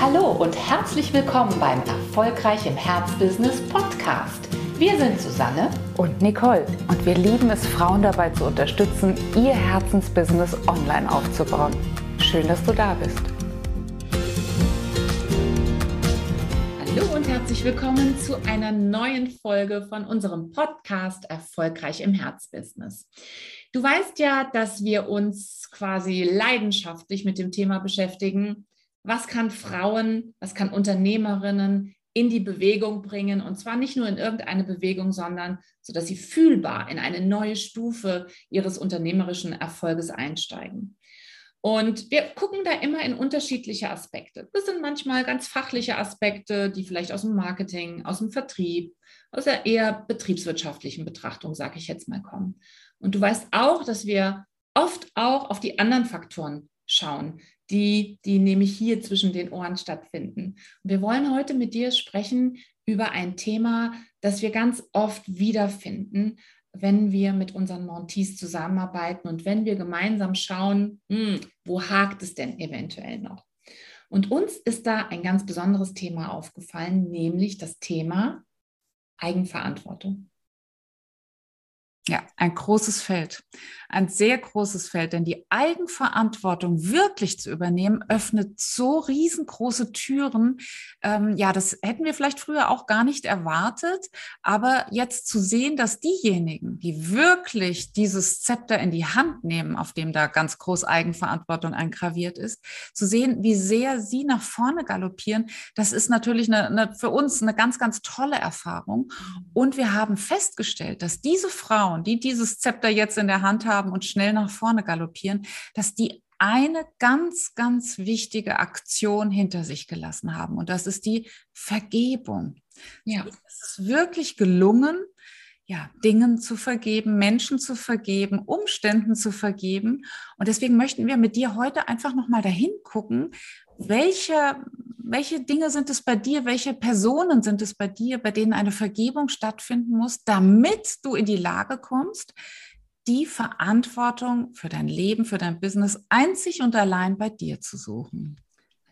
Hallo und herzlich willkommen beim Erfolgreich im Herzbusiness Podcast. Wir sind Susanne und Nicole und wir lieben es, Frauen dabei zu unterstützen, ihr Herzensbusiness online aufzubauen. Schön, dass du da bist. Hallo und herzlich willkommen zu einer neuen Folge von unserem Podcast Erfolgreich im Herzbusiness. Du weißt ja, dass wir uns quasi leidenschaftlich mit dem Thema beschäftigen, was kann Frauen, was kann Unternehmerinnen in die Bewegung bringen und zwar nicht nur in irgendeine Bewegung, sondern so dass sie fühlbar in eine neue Stufe ihres unternehmerischen Erfolges einsteigen. Und wir gucken da immer in unterschiedliche Aspekte. Das sind manchmal ganz fachliche Aspekte, die vielleicht aus dem Marketing, aus dem Vertrieb, aus der eher betriebswirtschaftlichen Betrachtung, sage ich jetzt mal, kommen. Und du weißt auch, dass wir oft auch auf die anderen Faktoren schauen, die, die nämlich hier zwischen den Ohren stattfinden. Und wir wollen heute mit dir sprechen über ein Thema, das wir ganz oft wiederfinden, wenn wir mit unseren Montees zusammenarbeiten und wenn wir gemeinsam schauen, hm, wo hakt es denn eventuell noch? Und uns ist da ein ganz besonderes Thema aufgefallen, nämlich das Thema Eigenverantwortung. Ja, ein großes Feld, ein sehr großes Feld, denn die Eigenverantwortung wirklich zu übernehmen, öffnet so riesengroße Türen. Ähm, ja, das hätten wir vielleicht früher auch gar nicht erwartet, aber jetzt zu sehen, dass diejenigen, die wirklich dieses Zepter in die Hand nehmen, auf dem da ganz groß Eigenverantwortung eingraviert ist, zu sehen, wie sehr sie nach vorne galoppieren, das ist natürlich eine, eine, für uns eine ganz, ganz tolle Erfahrung. Mhm. Und wir haben festgestellt, dass diese Frauen, Frauen, die dieses Zepter jetzt in der Hand haben und schnell nach vorne galoppieren, dass die eine ganz, ganz wichtige Aktion hinter sich gelassen haben. Und das ist die Vergebung. Ja. Es ist wirklich gelungen, ja, Dingen zu vergeben, Menschen zu vergeben, Umständen zu vergeben. Und deswegen möchten wir mit dir heute einfach nochmal dahin gucken, welche, welche Dinge sind es bei dir, welche Personen sind es bei dir, bei denen eine Vergebung stattfinden muss, damit du in die Lage kommst, die Verantwortung für dein Leben, für dein Business einzig und allein bei dir zu suchen?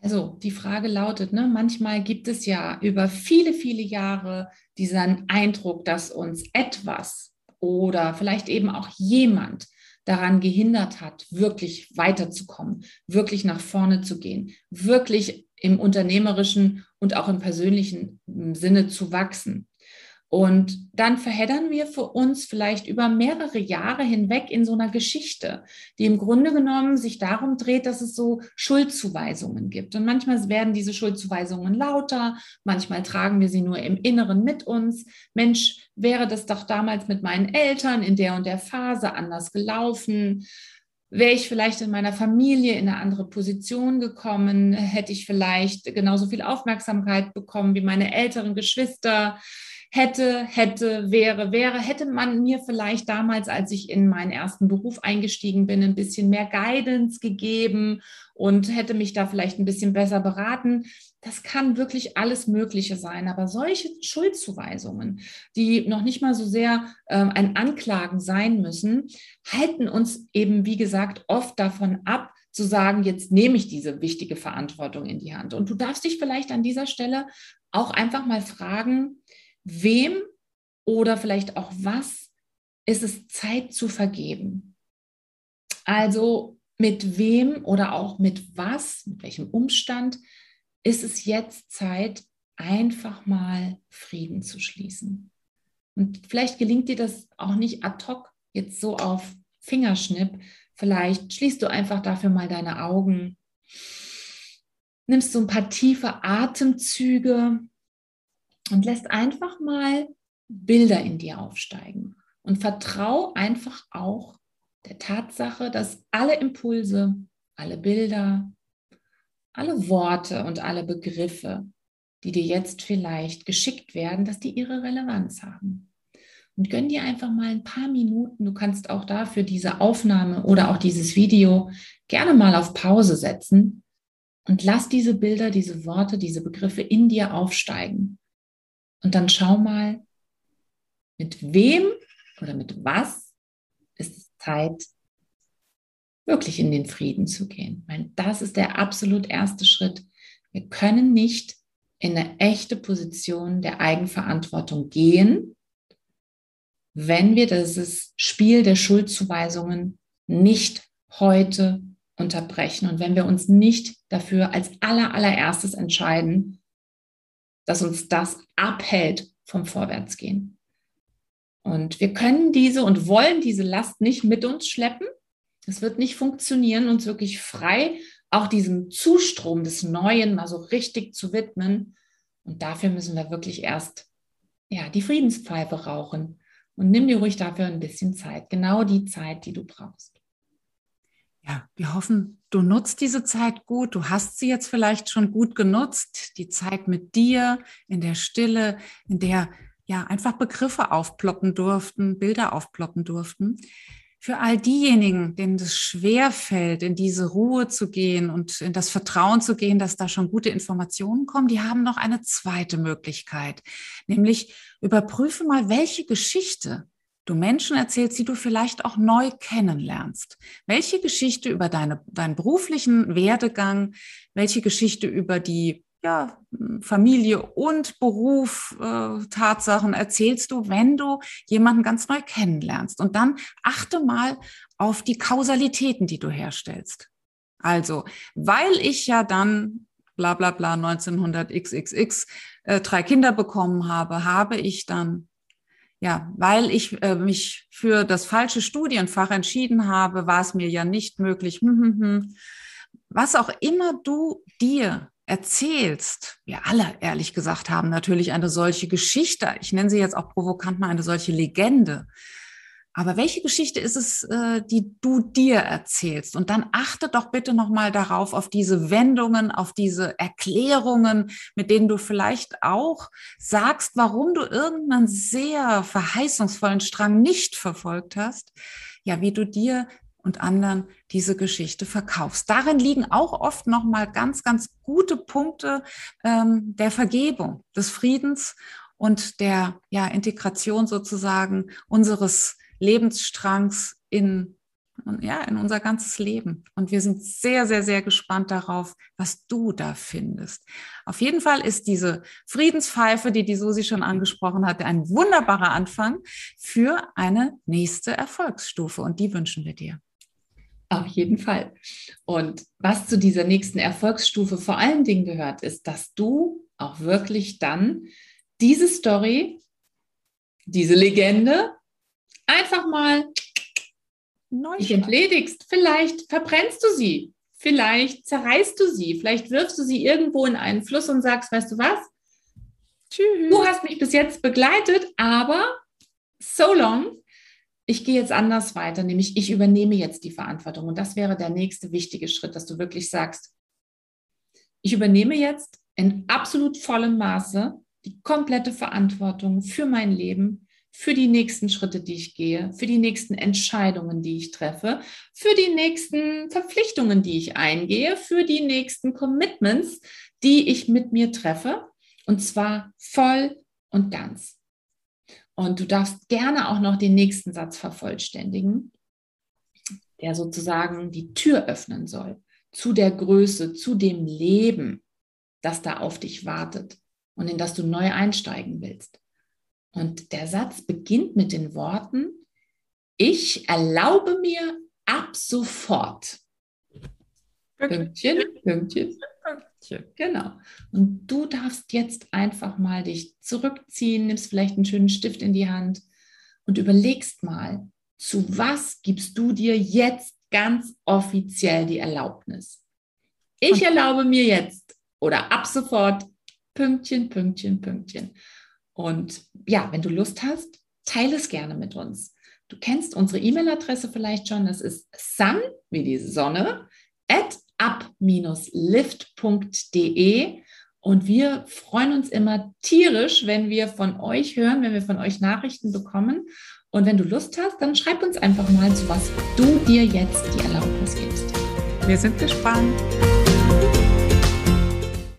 Also die Frage lautet, ne, manchmal gibt es ja über viele, viele Jahre diesen Eindruck, dass uns etwas oder vielleicht eben auch jemand daran gehindert hat, wirklich weiterzukommen, wirklich nach vorne zu gehen, wirklich im unternehmerischen und auch im persönlichen Sinne zu wachsen. Und dann verheddern wir für uns vielleicht über mehrere Jahre hinweg in so einer Geschichte, die im Grunde genommen sich darum dreht, dass es so Schuldzuweisungen gibt. Und manchmal werden diese Schuldzuweisungen lauter, manchmal tragen wir sie nur im Inneren mit uns. Mensch, wäre das doch damals mit meinen Eltern in der und der Phase anders gelaufen? Wäre ich vielleicht in meiner Familie in eine andere Position gekommen, hätte ich vielleicht genauso viel Aufmerksamkeit bekommen wie meine älteren Geschwister hätte, hätte, wäre, wäre, hätte man mir vielleicht damals, als ich in meinen ersten Beruf eingestiegen bin, ein bisschen mehr Guidance gegeben und hätte mich da vielleicht ein bisschen besser beraten. Das kann wirklich alles Mögliche sein. Aber solche Schuldzuweisungen, die noch nicht mal so sehr äh, ein Anklagen sein müssen, halten uns eben, wie gesagt, oft davon ab, zu sagen, jetzt nehme ich diese wichtige Verantwortung in die Hand. Und du darfst dich vielleicht an dieser Stelle auch einfach mal fragen, wem oder vielleicht auch was ist es Zeit zu vergeben? Also mit wem oder auch mit was, mit welchem Umstand ist es jetzt Zeit, einfach mal Frieden zu schließen? Und vielleicht gelingt dir das auch nicht ad hoc, jetzt so auf Fingerschnipp. Vielleicht schließt du einfach dafür mal deine Augen, nimmst so ein paar tiefe Atemzüge und lässt einfach mal Bilder in dir aufsteigen. Und vertrau einfach auch der Tatsache, dass alle Impulse, alle Bilder, alle Worte und alle Begriffe, die dir jetzt vielleicht geschickt werden, dass die ihre Relevanz haben. Und gönn dir einfach mal ein paar Minuten. Du kannst auch dafür diese Aufnahme oder auch dieses Video gerne mal auf Pause setzen und lass diese Bilder, diese Worte, diese Begriffe in dir aufsteigen. Und dann schau mal, mit wem oder mit was ist es Zeit, wirklich in den Frieden zu gehen. Weil das ist der absolut erste Schritt. Wir können nicht in eine echte Position der Eigenverantwortung gehen, wenn wir dieses Spiel der Schuldzuweisungen nicht heute unterbrechen und wenn wir uns nicht dafür als aller, allererstes entscheiden, dass uns das abhält vom Vorwärtsgehen. Und wir können diese und wollen diese Last nicht mit uns schleppen. Es wird nicht funktionieren, uns wirklich frei auch diesem Zustrom des Neuen mal so richtig zu widmen. Und dafür müssen wir wirklich erst ja, die Friedenspfeife rauchen. Und nimm dir ruhig dafür ein bisschen Zeit, genau die Zeit, die du brauchst. Ja, wir hoffen, du nutzt diese Zeit gut. Du hast sie jetzt vielleicht schon gut genutzt. Die Zeit mit dir in der Stille, in der ja einfach Begriffe aufploppen durften, Bilder aufploppen durften. Für all diejenigen, denen es schwer fällt, in diese Ruhe zu gehen und in das Vertrauen zu gehen, dass da schon gute Informationen kommen, die haben noch eine zweite Möglichkeit, nämlich überprüfe mal, welche Geschichte du Menschen erzählst, die du vielleicht auch neu kennenlernst. Welche Geschichte über deine, deinen beruflichen Werdegang, welche Geschichte über die ja, Familie und Beruf, äh, Tatsachen erzählst du, wenn du jemanden ganz neu kennenlernst. Und dann achte mal auf die Kausalitäten, die du herstellst. Also, weil ich ja dann bla bla bla 1900 xxx äh, drei Kinder bekommen habe, habe ich dann ja, weil ich äh, mich für das falsche Studienfach entschieden habe, war es mir ja nicht möglich. Hm, hm, hm. Was auch immer du dir erzählst, wir alle ehrlich gesagt haben natürlich eine solche Geschichte, ich nenne sie jetzt auch provokant mal eine solche Legende, aber welche Geschichte ist es, äh, die du dir erzählst? Und dann achte doch bitte nochmal darauf, auf diese Wendungen, auf diese Erklärungen, mit denen du vielleicht auch sagst, warum du irgendeinen sehr verheißungsvollen Strang nicht verfolgt hast. Ja, wie du dir und anderen diese Geschichte verkaufst. Darin liegen auch oft nochmal ganz, ganz gute Punkte ähm, der Vergebung, des Friedens und der ja, Integration sozusagen unseres Lebensstrangs in ja, in unser ganzes Leben. Und wir sind sehr, sehr, sehr gespannt darauf, was du da findest. Auf jeden Fall ist diese Friedenspfeife, die die Susi schon angesprochen hatte, ein wunderbarer Anfang für eine nächste Erfolgsstufe. Und die wünschen wir dir. Auf jeden Fall. Und was zu dieser nächsten Erfolgsstufe vor allen Dingen gehört, ist, dass du auch wirklich dann diese Story, diese Legende einfach mal Neu dich entledigst. Vielleicht verbrennst du sie. Vielleicht zerreißt du sie. Vielleicht wirfst du sie irgendwo in einen Fluss und sagst, weißt du was? Tschüss. Du hast mich bis jetzt begleitet, aber so long. Ich gehe jetzt anders weiter, nämlich ich übernehme jetzt die Verantwortung. Und das wäre der nächste wichtige Schritt, dass du wirklich sagst, ich übernehme jetzt in absolut vollem Maße die komplette Verantwortung für mein Leben, für die nächsten Schritte, die ich gehe, für die nächsten Entscheidungen, die ich treffe, für die nächsten Verpflichtungen, die ich eingehe, für die nächsten Commitments, die ich mit mir treffe. Und zwar voll und ganz. Und du darfst gerne auch noch den nächsten Satz vervollständigen, der sozusagen die Tür öffnen soll zu der Größe, zu dem Leben, das da auf dich wartet und in das du neu einsteigen willst. Und der Satz beginnt mit den Worten, ich erlaube mir ab sofort. Pünktchen, Pünktchen, Pünktchen. Genau. Und du darfst jetzt einfach mal dich zurückziehen, nimmst vielleicht einen schönen Stift in die Hand und überlegst mal, zu was gibst du dir jetzt ganz offiziell die Erlaubnis? Ich erlaube mir jetzt oder ab sofort Pünktchen, Pünktchen, Pünktchen. Und ja, wenn du Lust hast, teile es gerne mit uns. Du kennst unsere E-Mail-Adresse vielleicht schon. Das ist sun wie die Sonne at up-lift.de. Und wir freuen uns immer tierisch, wenn wir von euch hören, wenn wir von euch Nachrichten bekommen. Und wenn du Lust hast, dann schreib uns einfach mal, zu was du dir jetzt die Erlaubnis gibst. Wir sind gespannt.